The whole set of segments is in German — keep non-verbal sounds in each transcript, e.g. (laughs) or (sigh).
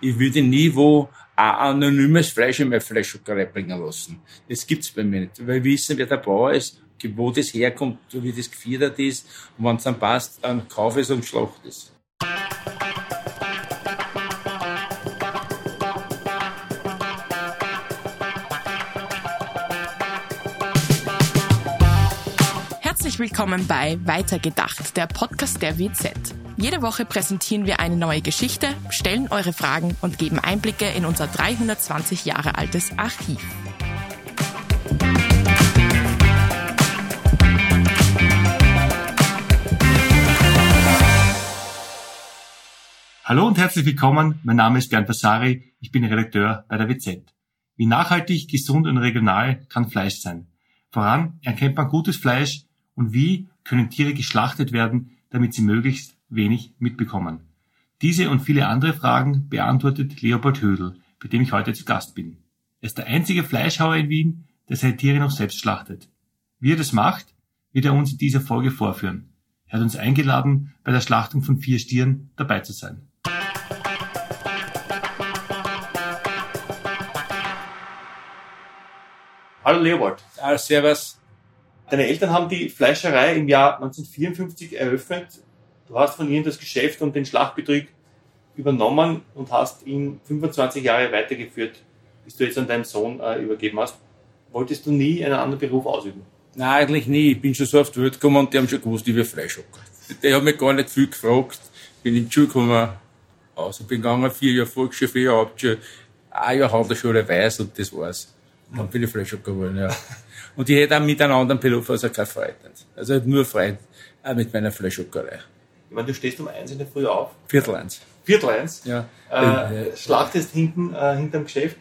ich würde nie wo ein anonymes Fleisch in meine Fleischschuckerei bringen lassen. Das gibt's bei mir nicht, weil wir wissen, wer der Bauer ist, wo das herkommt, wie das gefiedert ist, und wenn es dann passt, dann kaufe ich es und schlachte es. Herzlich willkommen bei Weitergedacht, der Podcast der WZ. Jede Woche präsentieren wir eine neue Geschichte, stellen eure Fragen und geben Einblicke in unser 320 Jahre altes Archiv. Hallo und herzlich willkommen. Mein Name ist Bernd Basari. Ich bin Redakteur bei der WZ. Wie nachhaltig, gesund und regional kann Fleisch sein? Voran erkennt man gutes Fleisch und wie können Tiere geschlachtet werden, damit sie möglichst wenig mitbekommen? Diese und viele andere Fragen beantwortet Leopold Hödel, bei dem ich heute zu Gast bin. Er ist der einzige Fleischhauer in Wien, der seine Tiere noch selbst schlachtet. Wie er das macht, wird er uns in dieser Folge vorführen. Er hat uns eingeladen, bei der Schlachtung von vier Stieren dabei zu sein. Hallo Leopold. Ah, servus. Deine Eltern haben die Fleischerei im Jahr 1954 eröffnet. Du hast von ihnen das Geschäft und den Schlachtbetrieb übernommen und hast ihn 25 Jahre weitergeführt, bis du jetzt an deinen Sohn äh, übergeben hast. Wolltest du nie einen anderen Beruf ausüben? Nein, eigentlich nie. Ich bin schon so auf die Welt gekommen und die haben schon gewusst, ich will Fleischhocker. Die haben mich gar nicht viel gefragt. Bin in die Schule gekommen, also bin gegangen, vier Jahre Volksschule, vier Jahre Hauptschule, ein Jahr Handelsschule Weiß und das war's. Dann bin ich Fleischhocker geworden, ja. Und ich hätte auch mit einem anderen Beruf also keine Freude. Also ich nur auch mit meiner Fleischhockerei. Ich meine, du stehst um eins in der Früh auf. Viertel eins. Viertel eins. Ja. Äh, schlachtest hinten, äh, hinterm Geschäft.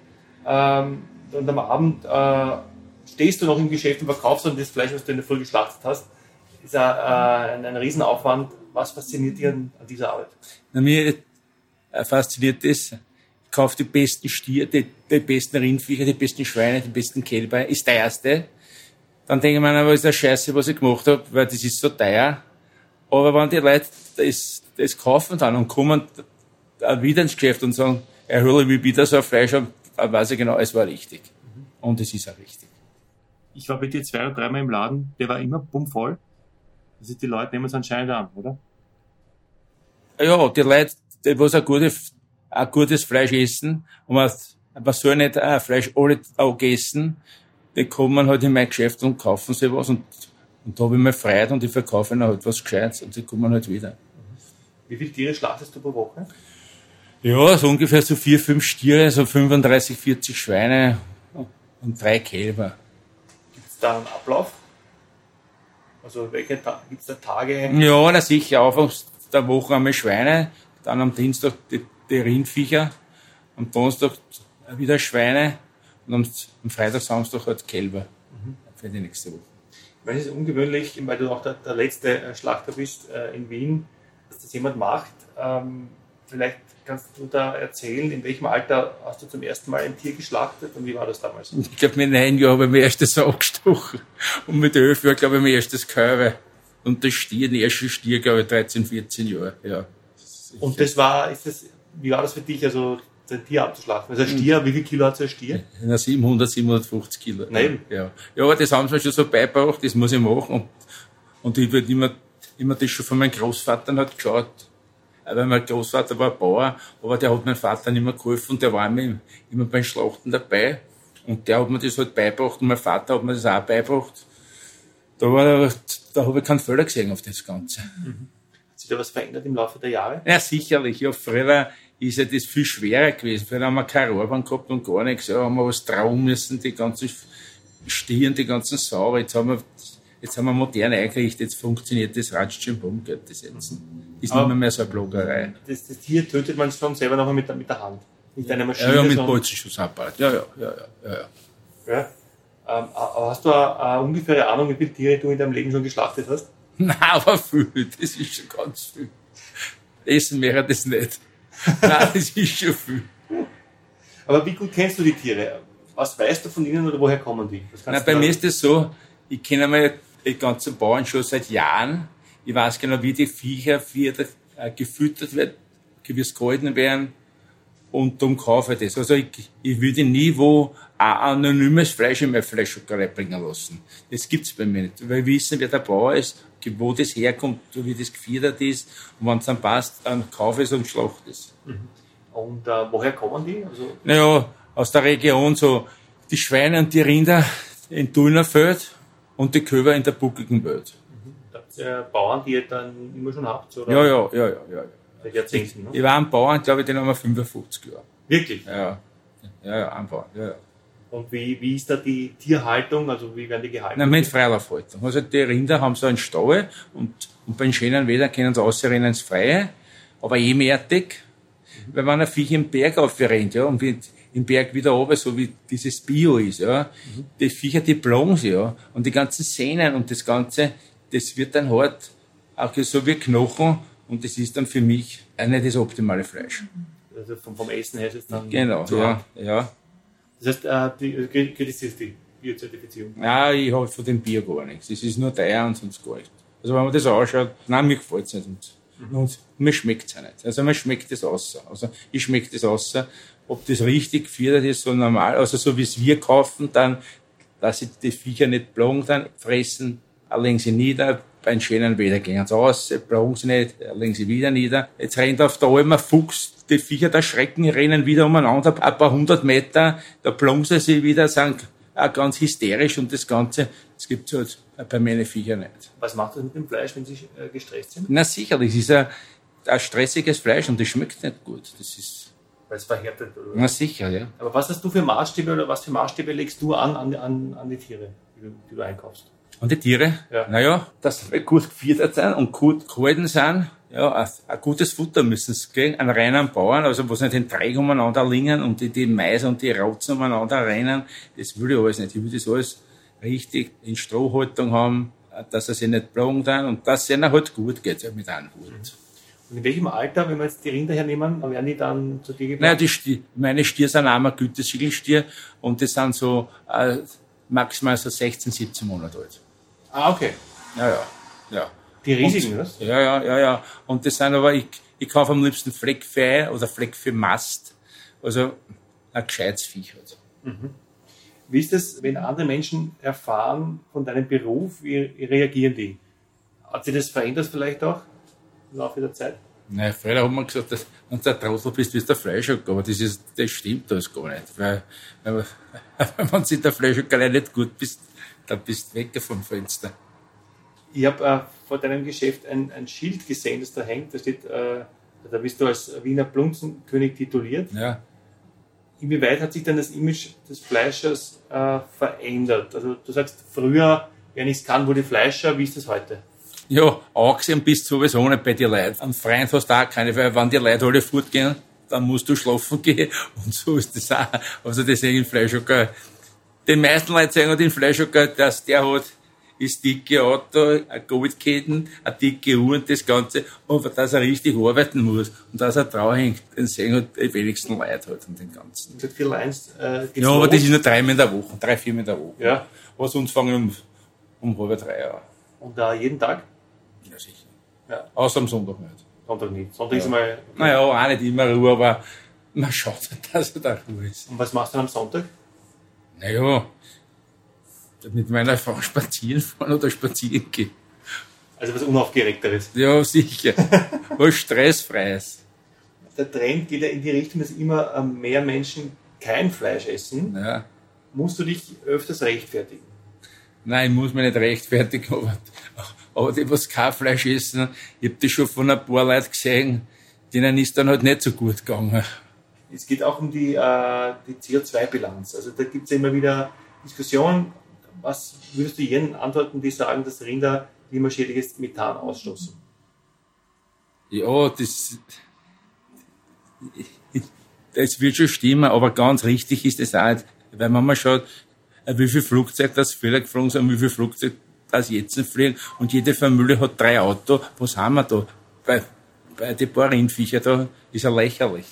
Ähm, und am Abend äh, stehst du noch im Geschäft und verkaufst dann das Fleisch, was du in der Früh geschlachtet hast. Ist äh, ein, ein Riesenaufwand. Was fasziniert dich an, dieser Arbeit? Na, mir äh, fasziniert das. Ich kaufe die besten Stiere, die, die besten Rindviecher, die besten Schweine, die besten Kälber. Ist der erste. Dann denke ich mir, was ist der Scheiße, was ich gemacht habe, weil das ist so teuer. Aber wenn die Leute das, das kaufen dann und kommen wieder ins Geschäft und sagen, er hole mich wieder so ein Fleisch, dann weiß ich genau, es war richtig. Und es ist auch richtig. Ich war bei dir zwei oder dreimal im Laden, der war immer bummvoll. Also die Leute nehmen es anscheinend an, oder? Ja, die Leute, die was ein, gute, ein gutes Fleisch essen, und man, man soll nicht ein Fleisch alle Tage essen, die kommen halt in mein Geschäft und kaufen sich was und, und da habe ich mir Freude und ich verkaufe ihnen halt was Gescheites und sie kommen halt wieder. Wie viele Tiere schlachtest du pro Woche? Ja, so ungefähr so vier, fünf Stiere, so 35, 40 Schweine und drei Kälber. Gibt es da einen Ablauf? Also welche Ta gibt es da Tage? Ja, na sicher, Anfang der Woche einmal Schweine, dann am Dienstag die, die Rindviecher, am Donnerstag wieder Schweine und am, am Freitag, Samstag halt Kälber für die nächste Woche. Meine, es ist ungewöhnlich, weil du auch der, der letzte äh, Schlachter bist äh, in Wien, dass das jemand macht. Ähm, vielleicht kannst du da erzählen, in welchem Alter hast du zum ersten Mal ein Tier geschlachtet und wie war das damals? Ich glaube, mit neun Jahren habe ich mein erstes Sau (laughs) gestochen und mit elf Jahren, glaube ich, mein erstes Kalbe. Und das Stier, den ersten Stier, glaube ich, 13, 14 Jahre, ja. Und das war, ist das, wie war das für dich, also ein Tier abzuschlachten? Also ein Stier, wie viel Kilo hat so ein Stier? Na, 700, 750 Kilo. Nein. Ja. Ja, aber das haben sie mir schon so beigebracht, das muss ich machen. Und, und ich wird immer, immer das schon von meinem Großvater halt geschaut. Weil mein Großvater war Bauer, aber der hat meinem Vater nicht mehr geholfen und der war immer, immer beim Schlachten dabei. Und der hat mir das halt beigebracht und mein Vater hat mir das auch beigebracht. Da war, da habe ich keinen Fehler gesehen auf das Ganze. Hat sich da was verändert im Laufe der Jahre? Ja, sicherlich. Ja, früher ist ja das viel schwerer gewesen. Früher haben wir keine Rohrbahn gehabt und gar nichts. Ja, haben wir was trauen müssen, die ganzen Stieren, die ganzen Sauer. Jetzt haben wir, jetzt haben wir modern eingerichtet, jetzt funktioniert das Ratschchen Bumm, geht das jetzt. Ist Aber- nicht mehr so eine Blogerei. Das, das Tier tötet man schon selber noch mit der, mit der Hand. Nicht eine Maschine. Ja, ja, mit Bolzenschussapparat. Ja, ja, ja, ja, ja, ja. Ähm, hast du eine, eine ungefähre Ahnung, wie viele Tiere du in deinem Leben schon geschlachtet hast? (laughs) Nein, aber viel, das ist schon ganz viel. Essen wäre das nicht. (laughs) Nein, das ist schon viel. Aber wie gut kennst du die Tiere? Was weißt du von ihnen oder woher kommen die? Na, bei mir ist das so, ich kenne die ganzen Bauern schon seit Jahren. Ich weiß genau, wie die Viecher wie äh, gefüttert wie es gehalten werden. Und darum kaufe ich das. Also ich, ich würde nie wo ein anonymes Fleisch in meine Fleischschockerei bringen lassen. Das gibt's bei mir nicht. Weil wir wissen, wer der Bauer ist, wo das herkommt, wie das gefiedert ist. Und wenn es dann passt, dann kaufe ich es und schlachte es. Und äh, woher kommen die? Also Naja, aus der Region so die Schweine und die Rinder in Dulnerfeld und die Köber in der buckigen Welt. ihr Bauern, die ihr dann immer schon habt? Oder Ja, ja, ja, ja, ja. Seit Jahrzehnten, ne? Ich war ein Bauern, glaube ich, den haben wir 55 Jahre. Wirklich? Ja, ja, ja, ein Bauern, ja, ja. Und wie, wie ist da die Tierhaltung? Also wie werden die gehalten? Na, mit Freilaufhaltung. Also die Rinder haben so einen Stall und, und bei schönen Wetter können sie rausrennen ins Freie, aber ebenerdig, weil wenn ein Viech im Berg aufrennt, ja, und wird im Berg wieder runter, so wie dieses Bio ist, ja, die Viecher, die plagen sie, ja, und die ganzen Sehnen und das Ganze, das wird dann hart, auch so wie Knochen, und das ist dann für mich nicht das optimale Fleisch. Also vom, vom Essen her ist es dann Genau, ja, ja. Das heißt, äh, die, äh, gilt das die Biozertifizierung? Nein, ich habe von dem Bier gar nichts. Es ist nur teuer und sonst gar nichts. Also wenn man das anschaut, nein, mir gefällt es nicht. Und, und mir schmeckt es auch nicht. Also mir schmeckt das außer. Also ich schmeckt das außer. Ob das richtig geführt ist, so normal, also so wie es wir kaufen, dann, dass sie die Viecher nicht plagen, dann fressen, legen sie nieder, bei einem schönen Wetter gehen sie raus, plagen sie nicht, legen sie wieder nieder. Jetzt rennt auf der Alm ein Fuchs, die Viecher da schrecken, rennen wieder umeinander, ein paar hundert Meter, da plagen sie wieder, sind auch ganz hysterisch und das Ganze, das gibt's halt bei meinen Viechern nicht. Was macht das mit dem Fleisch, wenn sie äh, gestresst sind? Na sicherlich, es ist ein, ein stressiges Fleisch und das schmeckt nicht gut. Das ist, Weil es verhärtet oder? na sicher, ja. Aber was hast du für Maßstäbe oder was für Maßstäbe legst du an an, an, an die Tiere, die du, die du einkaufst? Und die Tiere? Ja. Naja, dass sie gut gefüttert sind und gut gehalten sind. Ja, ein, ein gutes Futter müssen sie kriegen. Einen reinen Bauern, also wo sie nicht den Dreck umeinander liegen und die, die Mais und die Rotzen umeinander rennen. Das will ich alles nicht. Ich will das alles richtig in Strohhaltung haben, dass sie sich nicht plagen dann und dass es ihnen halt gut geht ja, mit einem Hut. Und in welchem Alter, wenn wir jetzt die Rinder hernehmen, werden die dann zu dir gebracht? Naja, die Stier, meine Stier sind einmal Gütesiegelstier und die sind so äh, maximal so 16, 17 Monate alt. Ah, okay. Ja, ja, ja. Die riesigen, was? Ja, ja, ja, ja. Und das sind aber, ich, ich kaufe am liebsten Fleck für Ei oder Fleck für Mast. Also ein gescheites Viech halt. Wie ist das, wenn andere Menschen erfahren von deinem Beruf, wie, wie reagieren die? Hat sich das verändert vielleicht auch im Laufe der Zeit? Nein, früher haben wir gesagt, dass, wenn du ein Trottel bist, bist du ein Fleischhocker. Aber das, ist, das stimmt das gar nicht. Weil, weil (laughs) wenn du in der Fleischhockerei nicht gut bist, dann bist du weg vom Fenster. Ich habe äh, vor deinem Geschäft ein, ein Schild gesehen, das da hängt. Da steht, äh, da bist du als Wiener Blunzenkönig tituliert. Ja. Inwieweit hat sich dann das Image des Fleischers äh, verändert? Also du sagst, früher, wer nichts kann, wurde Fleischer. Wie ist das heute? Ja, angesehen bist du sowieso nicht bei den Leuten. Ein Freund hast du auch keine, weil wenn die Leute alle fortgehen, dann musst du schlafen (laughs) gehen. Und so ist das auch. Also deswegen Fleischhocker. Den meisten Leuten sagen den Fleischhocker, dass der hat, ist dicke Auto, eine Goldketten, eine dicke Uhr und das Ganze, aber dass er richtig arbeiten muss und dass er drauf hängt, den sehen halt die wenigsten Leute halt und den Ganzen. Seit vier Lines äh, Ja, aber das ist nur dreimal in der Woche, drei, viermal in der Woche. Ja. Aber sonst fangen wir um, um halb drei an. Und da jeden Tag? Ja, sicher. Ja. Außer am Sonntag nicht. Sonntag nicht. Sonntag ist einmal. Naja, auch nicht immer Ruhe, aber man schaut, dass er da Ruhe ist. Und was machst du dann am Sonntag? Naja, mit meiner Frau spazieren fahren oder spazieren gehen. Also was Unaufgeregteres. Ja, sicher. (laughs) Was stressfreies. Der Trend geht ja in die Richtung, dass immer äh, mehr Menschen kein Fleisch essen. Ja. Musst du dich öfters rechtfertigen? Nein, ich muss mich nicht rechtfertigen, (laughs) aber, aber die, was kein Fleisch essen, ich habe das schon von ein paar Leuten gesehen, denen ist dann halt nicht so gut gegangen. Es geht auch um die, äh, die CO2-Bilanz. Also da gibt es ja immer wieder Diskussionen. Was würdest du jenen antworten, die sagen, dass Rinder klimaschädliches Methan ausstoßen? Ja, das, das wird schon stimmen, aber ganz richtig ist es auch weil man mal schaut, äh, wie viel Flugzeug das früher geflogen sind, wie viel Flugzeug das jetzt fliegen und jede Familie hat drei Autos, was haben wir da? Bei, bei den paar Rindviecher da ist ja lächerlich.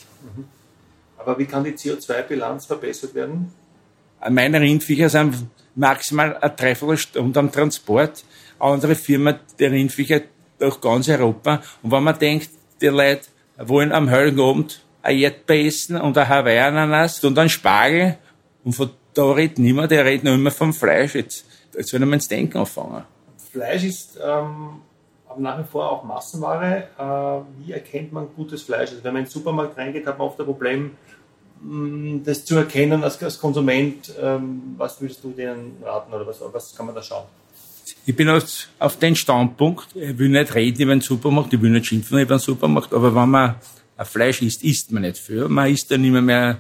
Aber wie kann die CO2-Bilanz verbessert werden? Meine Rindviecher sind maximal eine Dreiviertelstunde am Transport. Andere Firmen, die Rindviecher durch ganz Europa. Und wenn man denkt, die Leute wollen am Heiligen Abend ein Erdbeer essen und ein Hawaii-Ananas und ein Spargel. Und von da redet niemand, der redet nur immer vom Fleisch. Jetzt, jetzt soll man ins Denken anfangen. Fleisch ist ähm, nach wie vor auch Massenware. Äh, wie erkennt man gutes Fleisch? Also wenn man in den Supermarkt reingeht, hat man oft ein Problem, mh, das zu erkennen als, als Konsument. Ähm, was würdest du denen raten oder was, was kann man da schauen? Ich bin auf, auf den Standpunkt, ich will nicht reden über den Supermarkt, ich will nicht schimpfen über den Supermarkt, aber wenn man ein Fleisch isst, isst man nicht viel. Man isst dann immer mehr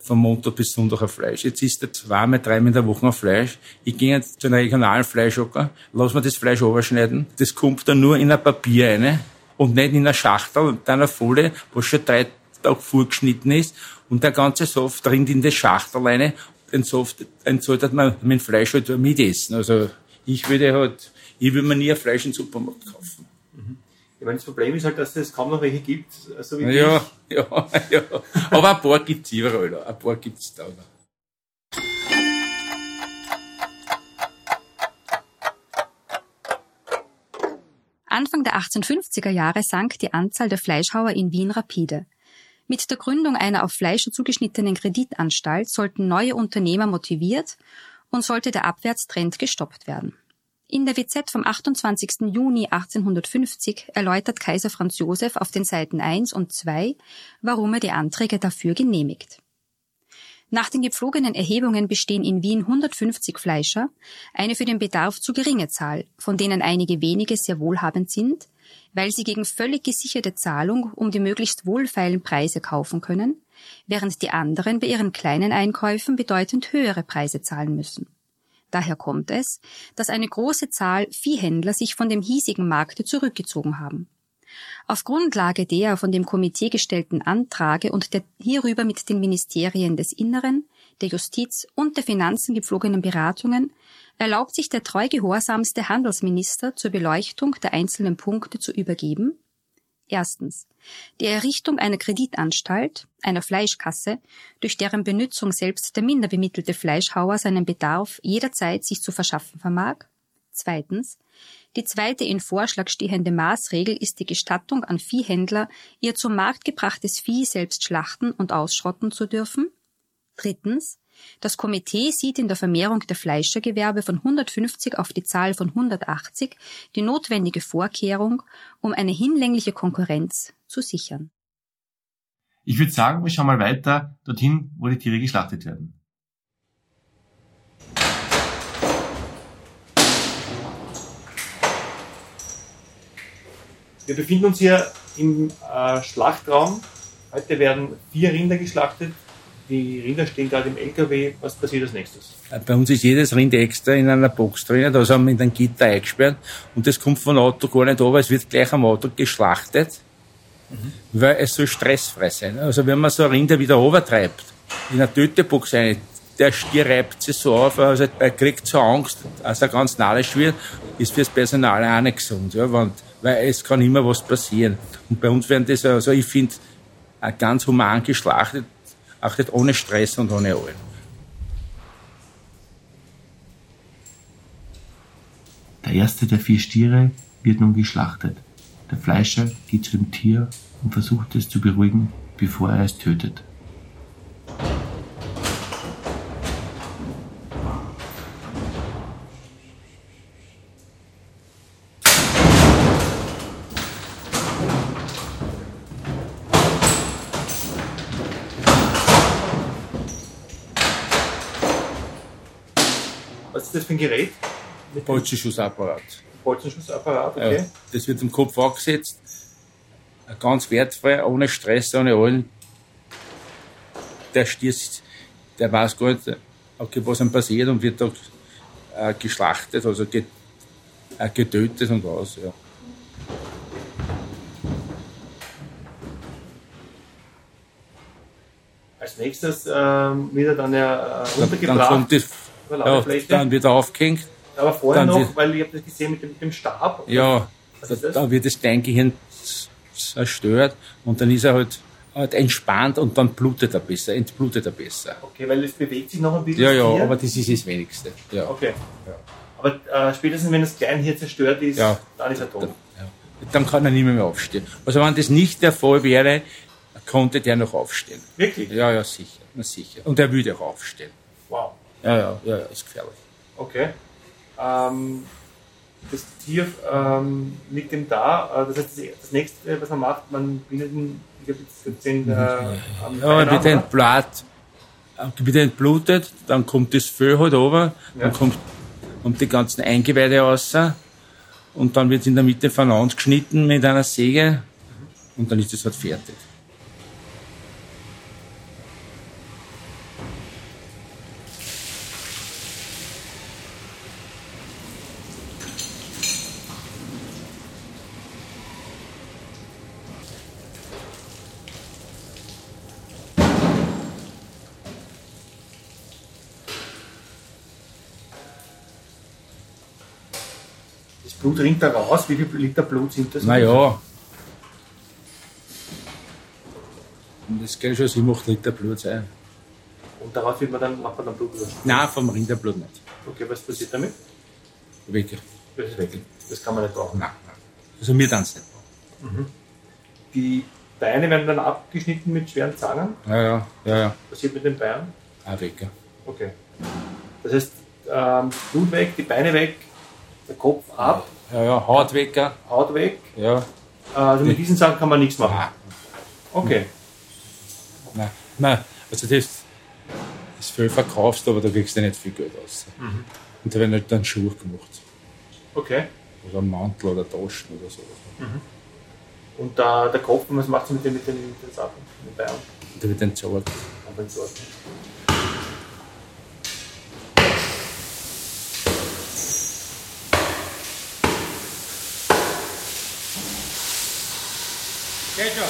von Montag bis Sonntag ein Fleisch. Jetzt isst er zweimal, dreimal in der Woche ein Fleisch. Ich gehe jetzt zu einem regionalen Fleischhocker, lass mir das Fleisch überschneiden. Das kommt dann nur in ein Papier rein und nicht in einer Schachtel und einer Folie, wo schon drei Tage vorgeschnitten ist. Und der ganze Saft dringt in die Schachtel rein. Den Saft, den sollte man mit Fleisch halt mitessen. Also, ich würde halt, ich würde mir nie ein Fleisch im Supermarkt kaufen. Ich meine, das Problem ist halt, dass es kaum noch welche gibt, so wie ja, ich. (laughs) ja, ja. Aber ein paar gibt's überall da. Ein paar gibt's da. da. Anfang der 1850er Jahre sank die Anzahl der Fleischhauer in Wien rapide. Mit der Gründung einer auf Fleisch zugeschnittenen Kreditanstalt sollten neue Unternehmer motiviert und sollte der Abwärtstrend gestoppt werden. In der WZ vom 28. Juni 1850 erläutert Kaiser Franz Josef auf den Seiten 1 und 2, warum er die Anträge dafür genehmigt. Nach den gepflogenen Erhebungen bestehen in Wien 150 Fleischer, eine für den Bedarf zu geringe Zahl, von denen einige wenige sehr wohlhabend sind, weil sie gegen völlig gesicherte Zahlung um die möglichst wohlfeilen Preise kaufen können, während die anderen bei ihren kleinen Einkäufen bedeutend höhere Preise zahlen müssen. Daher kommt es, dass eine große Zahl Viehhändler sich von dem hiesigen Markte zurückgezogen haben. Auf Grundlage der von dem Komitee gestellten Antrage und der hierüber mit den Ministerien des Inneren, der Justiz und der Finanzen gepflogenen Beratungen erlaubt sich der treu gehorsamste Handelsminister zur Beleuchtung der einzelnen Punkte zu übergeben, Erstens. Die Errichtung einer Kreditanstalt, einer Fleischkasse, durch deren Benützung selbst der minder bemittelte Fleischhauer seinen Bedarf jederzeit sich zu verschaffen vermag. Zweitens. Die zweite in Vorschlag stehende Maßregel ist die Gestattung an Viehhändler, ihr zum Markt gebrachtes Vieh selbst schlachten und ausschrotten zu dürfen. Drittens. Das Komitee sieht in der Vermehrung der Fleischergewerbe von 150 auf die Zahl von 180 die notwendige Vorkehrung, um eine hinlängliche Konkurrenz zu sichern. Ich würde sagen, wir schauen mal weiter dorthin, wo die Tiere geschlachtet werden. Wir befinden uns hier im äh, Schlachtraum. Heute werden vier Rinder geschlachtet, die Rinder stehen gerade im LKW. Was passiert als nächstes? Bei uns ist jedes Rind extra in einer Box drin. Da haben wir in den Gitter eingesperrt. Und das kommt von Auto gar nicht aber Es wird gleich am Auto geschlachtet. Mhm. Weil es soll stressfrei sein. Also wenn man so Rinder wieder overtreibt, in eine Tötebox rein, der Stier reibt sich so auf, also er kriegt so Angst, als er ganz narrisch wird, ist fürs Personal auch nicht gesund, ja, weil, weil es kann immer was passieren. Und bei uns werden das, also ich finde, ganz human geschlachtet, nicht ohne Stress und ohne Allen. Der erste der vier Stiere wird nun geschlachtet. Der Fleischer geht zu dem Tier und versucht es zu beruhigen, bevor er es tötet. Bolzenschussapparat. Bolzenschussapparat, okay. Ja, das wird im Kopf angesetzt. Ganz wertfrei, ohne Stress, ohne allen. Der Stier, der weiß gar nicht, okay, was ihm passiert und wird da äh, geschlachtet, also get, äh, getötet und was, ja. Als nächstes ähm, wird er dann ja äh, runtergebracht. Dann, dann kommt das ja, dann wird er aufgehängt. Aber vorher noch, weil ich habe das gesehen mit dem, mit dem Stab. Ja, da, da, wird das Kleingehirn zerstört und dann ist er halt, halt entspannt und dann blutet er besser, entblutet er besser. Okay, weil es bewegt sich noch ein bisschen. Ja, ja, Tier. aber das ist das Wenigste. Ja. Okay. Ja. Aber äh, spätestens wenn das Kleinhirn zerstört ist, ja. dann ist er tot. Dann, ja. dann kann er nicht mehr, mehr aufstehen. Also wenn das nicht der Fall wäre, konnte der noch aufstehen. Wirklich? Ja, ja, sicher, sicher. Und er würde auch aufstehen. Wow. Ja, ja, ja, ja ist gefährlich. Okay. Ähm, das Tier ähm, liegt ihm da. Äh, Das heißt, das- das nächste, was man macht, man bindet ihn, ich habe jetzt gesehen, äh, am Ja, Bein wird ab, oder? entblat, äh, wird entblutet, dann kommt das Fell halt runter, Ja. dann kommt, kommt die ganzen Eingeweide raus und dann wird in der Mitte voneinander geschnitten mit einer Säge und dann ist es halt fertig. Das Blut rinnt da raus. Wie viel Liter Blut sind das? Naja. Das kann schon 7, 8 Liter Blut sein. Und daraus wird man dann, macht man dann Blut löschen. Nein, vom Rinderblut nicht. Okay, was passiert damit? Weg. Das ist weg. Das kann man nicht brauchen. Nein, nein. Also mir dann nicht. Die Beine werden dann abgeschnitten mit schweren Zangen. Ja, ja, ja, ja. Was passiert mit den Beinen? Auch weg. Okay. Das heißt, ähm, Blut weg, die Beine weg, der Kopf ab, Ja, ja, Haut weg. ja. Haut weg. Ja. Äh, Also mit diesen Sachen kann man nichts machen. Okay. nein, nein. Also das, das Fell verkaufst, aber da kriegst du nicht viel Geld aus. Und da werden halt dann Schuhe gemacht. Okay. Oder ein Mantel oder Taschen oder so. Und da, der Kopf, was macht sie mit den, mit den, mit den Sachen? Mit den? Und da wird entsorgt. Aber Geht schon.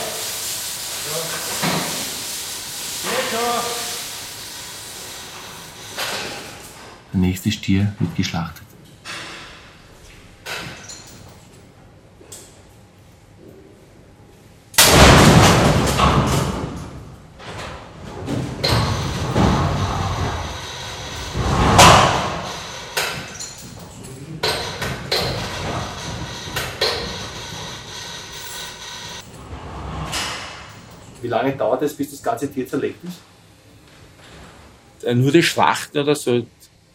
Der nächste Stier wird geschlachtet. Wie lange dauert es, bis das ganze Tier zerlegt ist? Äh, Nur die Schlacht oder so.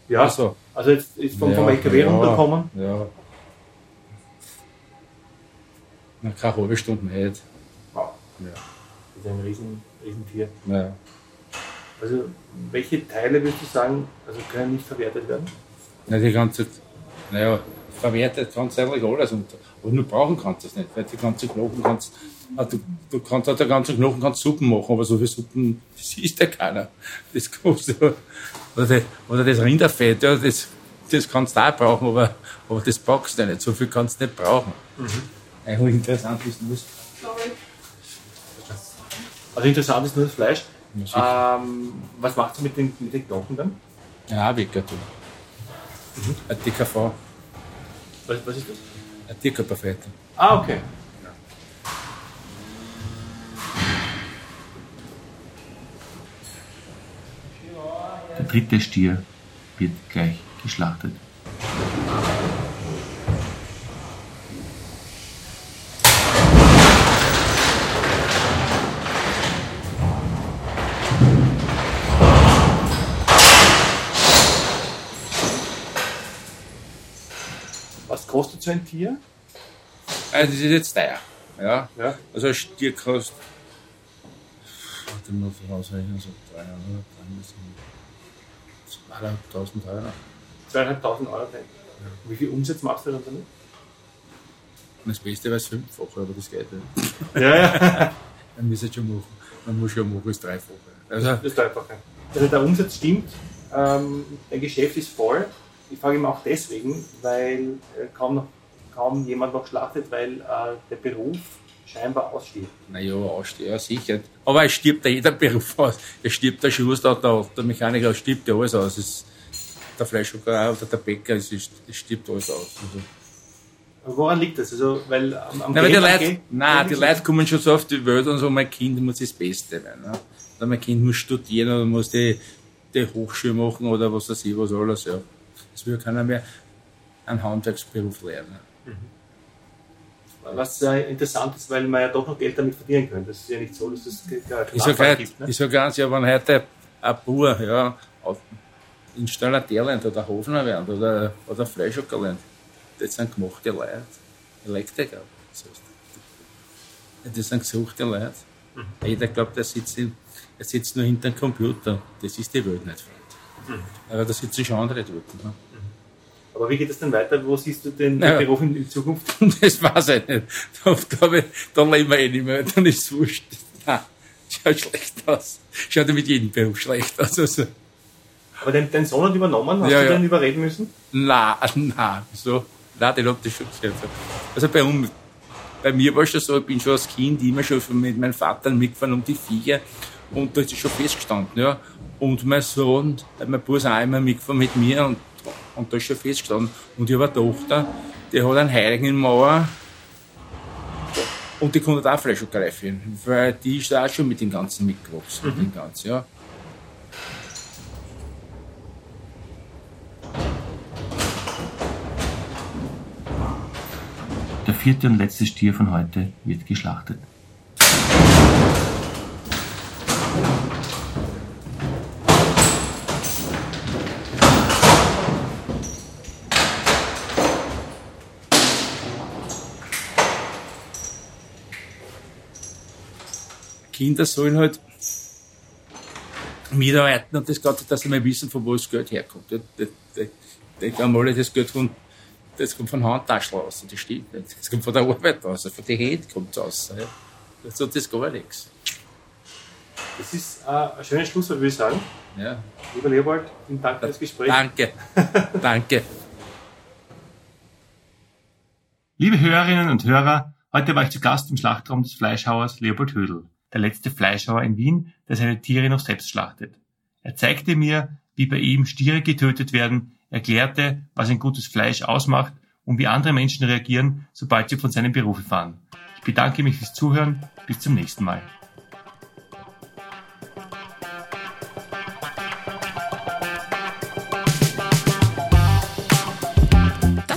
Ja, Also, also jetzt ist vom, vom Ja, LKW ja, runtergekommen. Ja. Na, keine halbe Stunde nicht. Wow. Ja. Das ist ein riesen, riesen Tier. Ja. Also welche Teile würdest du sagen, also können nicht verwertet werden? Na, die ganze, naja, verwertet kannst du eigentlich alles. Und, aber nur brauchen kannst du es nicht, weil die ganze Knochen kannst, ah, du, du kannst aus der ganzen Knochen kannst Suppen machen, aber so viel Suppen, (laughs) das isst ja keiner. Das du, oder, das, oder das Rinderfett, ja, das, das kannst du auch brauchen, aber, aber das brauchst du nicht. So viel kannst du nicht brauchen. Eigentlich interessant ist nur das Also interessant ist nur das Fleisch. Ja. Ähm, was macht ihr mit den, mit den Knochen dann? Ja, Wecker tun. Ein DKV, Was, was ist das? ein Tierkörperfett. Ah, okay. Dritte Stier wird gleich geschlachtet. Was kostet so ein Tier? Also das ist jetzt teuer. Ja. Ja. Also ein Stier kostet. Warte mal vorausrechnen, so 300, 2500 Euro. Zweieinhalbtausend Euro. Wie viel Umsatz machst du dann damit? Das Beste wäre es fünffache, aber das geht (laughs) nicht. Ja, ja. (laughs) Man muss es schon machen. Man muss schon machen, das Dreifache. Also, Das ist einfach. Also der Umsatz stimmt, ähm, dein Geschäft ist voll. Ich frage ihn auch deswegen, weil äh, kaum, noch, kaum jemand noch schlachtet, weil äh, der Beruf scheinbar ausstirbt. naja, ausstehen, ja sicher. Aber es stirbt ja jeder (laughs) Beruf aus. Es stirbt der Schuster, der, der Mechaniker, es stirbt ja alles aus. Es, der Fleischhocker oder der Bäcker, es, es stirbt alles aus. Also, woran liegt das? Also, weil am, am Nein, die Geld- am Leute, nein, die Leute kommen schon so auf die Welt und sagen, mein Kind muss das Beste werden. Ne? Oder mein Kind muss studieren oder muss die, die Hochschule machen oder was weiß ich, was alles. Ja. Es will keiner mehr einen Handwerksberuf lernen. Was äh, interessant ist, weil man ja doch noch Geld damit verdienen könnte. Das ist ja nicht so, dass es gar ich sag, gibt. Ne? Ich sage ganz, ja, wenn heute ein Bauer ja, auf Installateur lernt oder Hofner lernt oder, oder Fleischhocker lernt, das sind gemachte Leute, Elektriker. Das, heißt, das sind gesuchte Leute. Mhm. Jeder glaubt, er sitzt, in, er sitzt nur hinter dem Computer. Das ist die Welt nicht. Mhm. Aber da sitzen schon andere dort. Ne? Aber wie geht es denn weiter? Wo siehst du den, naja, Beruf in, in, Zukunft? (laughs) Das weiß ich nicht. Da, glaube da leben wir eh nicht mehr. Dann ist es wurscht. Nein, schaut schlecht aus. Schaut ja mit jedem Beruf schlecht aus. Also. Aber dein, dein Sohn hat übernommen? Hast ja, du ja. den überreden müssen? Nein, (laughs) nein. So. Nein, den hat das schon gesagt. Also bei uns, bei mir war es schon so, ich bin schon als Kind immer schon mit meinem Vater mitgefahren um die Viecher und da ist es schon festgestanden, ja. Und mein Sohn, mein Bruder ist auch immer mitgefahren mit mir und und da ist schon festgestanden. Und ich habe eine Tochter, die hat einen Heiligen in Mauer. Und die konnte auch Fleisch greifen, weil die ist da auch schon mit dem Ganzen mitgewachsen. Mhm. Mit dem Ganzen, ja. Der vierte und letzte Stier von heute wird geschlachtet. Kinder sollen halt mitarbeiten und das Ganze, dass sie mal wissen, von wo das Geld herkommt. Die, glauben alle, das Geld kommt, das kommt von Handtaschen raus. Das stimmt nicht. Das kommt von der Arbeit raus, von den Händen kommt es raus. Ja. Das hat das gar nichts. Das ist äh, ein schönes Schlusswort, würde ich sagen. Ja. Lieber Leopold, vielen Dank für das Gespräch. Danke. (laughs) Danke. Liebe Hörerinnen und Hörer, heute war ich zu Gast im Schlachtraum des Fleischhauers Leopold Hödel der letzte Fleischhauer in Wien, der seine Tiere noch selbst schlachtet. Er zeigte mir, wie bei ihm Stiere getötet werden, erklärte, was ein gutes Fleisch ausmacht und wie andere Menschen reagieren, sobald sie von seinem Beruf erfahren. Ich bedanke mich fürs Zuhören. Bis zum nächsten Mal.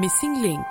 Missing Link